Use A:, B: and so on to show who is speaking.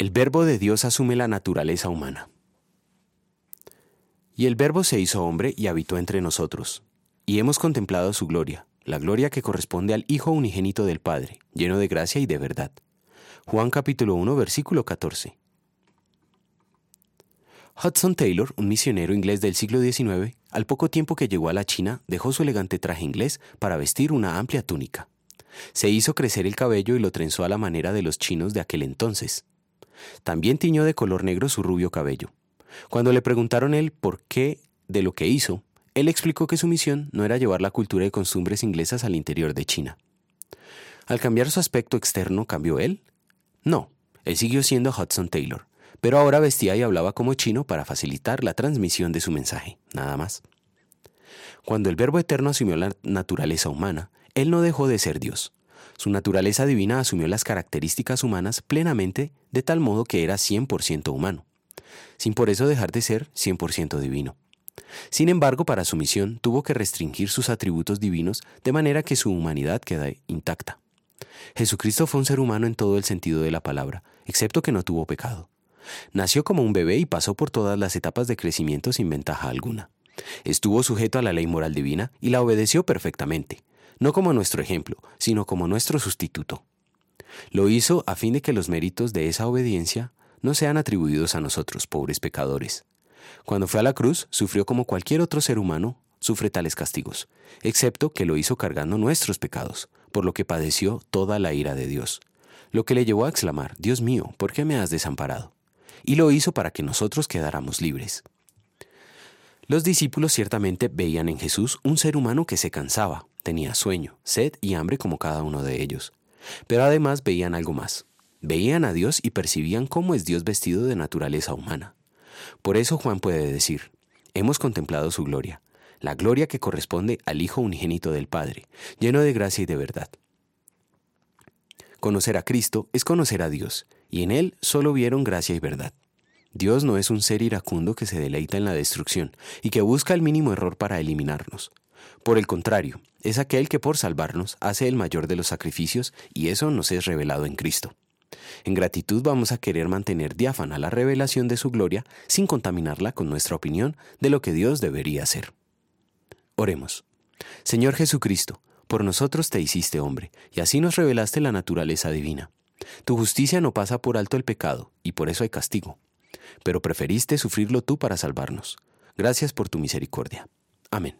A: El Verbo de Dios asume la naturaleza humana. Y el Verbo se hizo hombre y habitó entre nosotros, y hemos contemplado su gloria, la gloria que corresponde al Hijo unigénito del Padre, lleno de gracia y de verdad. Juan capítulo 1, versículo 14. Hudson Taylor, un misionero inglés del siglo XIX, al poco tiempo que llegó a la China, dejó su elegante traje inglés para vestir una amplia túnica. Se hizo crecer el cabello y lo trenzó a la manera de los chinos de aquel entonces. También tiñó de color negro su rubio cabello. Cuando le preguntaron él por qué de lo que hizo, él explicó que su misión no era llevar la cultura y costumbres inglesas al interior de China. Al cambiar su aspecto externo, ¿cambió él? No, él siguió siendo Hudson Taylor, pero ahora vestía y hablaba como chino para facilitar la transmisión de su mensaje, nada más. Cuando el Verbo Eterno asumió la naturaleza humana, él no dejó de ser Dios. Su naturaleza divina asumió las características humanas plenamente, de tal modo que era 100% humano, sin por eso dejar de ser 100% divino. Sin embargo, para su misión tuvo que restringir sus atributos divinos de manera que su humanidad queda intacta. Jesucristo fue un ser humano en todo el sentido de la palabra, excepto que no tuvo pecado. Nació como un bebé y pasó por todas las etapas de crecimiento sin ventaja alguna. Estuvo sujeto a la ley moral divina y la obedeció perfectamente, no como nuestro ejemplo, sino como nuestro sustituto. Lo hizo a fin de que los méritos de esa obediencia no sean atribuidos a nosotros, pobres pecadores. Cuando fue a la cruz, sufrió como cualquier otro ser humano sufre tales castigos, excepto que lo hizo cargando nuestros pecados, por lo que padeció toda la ira de Dios, lo que le llevó a exclamar, Dios mío, ¿por qué me has desamparado? Y lo hizo para que nosotros quedáramos libres. Los discípulos ciertamente veían en Jesús un ser humano que se cansaba, tenía sueño, sed y hambre como cada uno de ellos. Pero además veían algo más. Veían a Dios y percibían cómo es Dios vestido de naturaleza humana. Por eso Juan puede decir, hemos contemplado su gloria, la gloria que corresponde al Hijo unigénito del Padre, lleno de gracia y de verdad. Conocer a Cristo es conocer a Dios, y en Él solo vieron gracia y verdad. Dios no es un ser iracundo que se deleita en la destrucción y que busca el mínimo error para eliminarnos. Por el contrario, es aquel que por salvarnos hace el mayor de los sacrificios y eso nos es revelado en Cristo. En gratitud vamos a querer mantener diáfana la revelación de su gloria sin contaminarla con nuestra opinión de lo que Dios debería ser. Oremos. Señor Jesucristo, por nosotros te hiciste hombre, y así nos revelaste la naturaleza divina. Tu justicia no pasa por alto el pecado, y por eso hay castigo. Pero preferiste sufrirlo tú para salvarnos. Gracias por tu misericordia. Amén.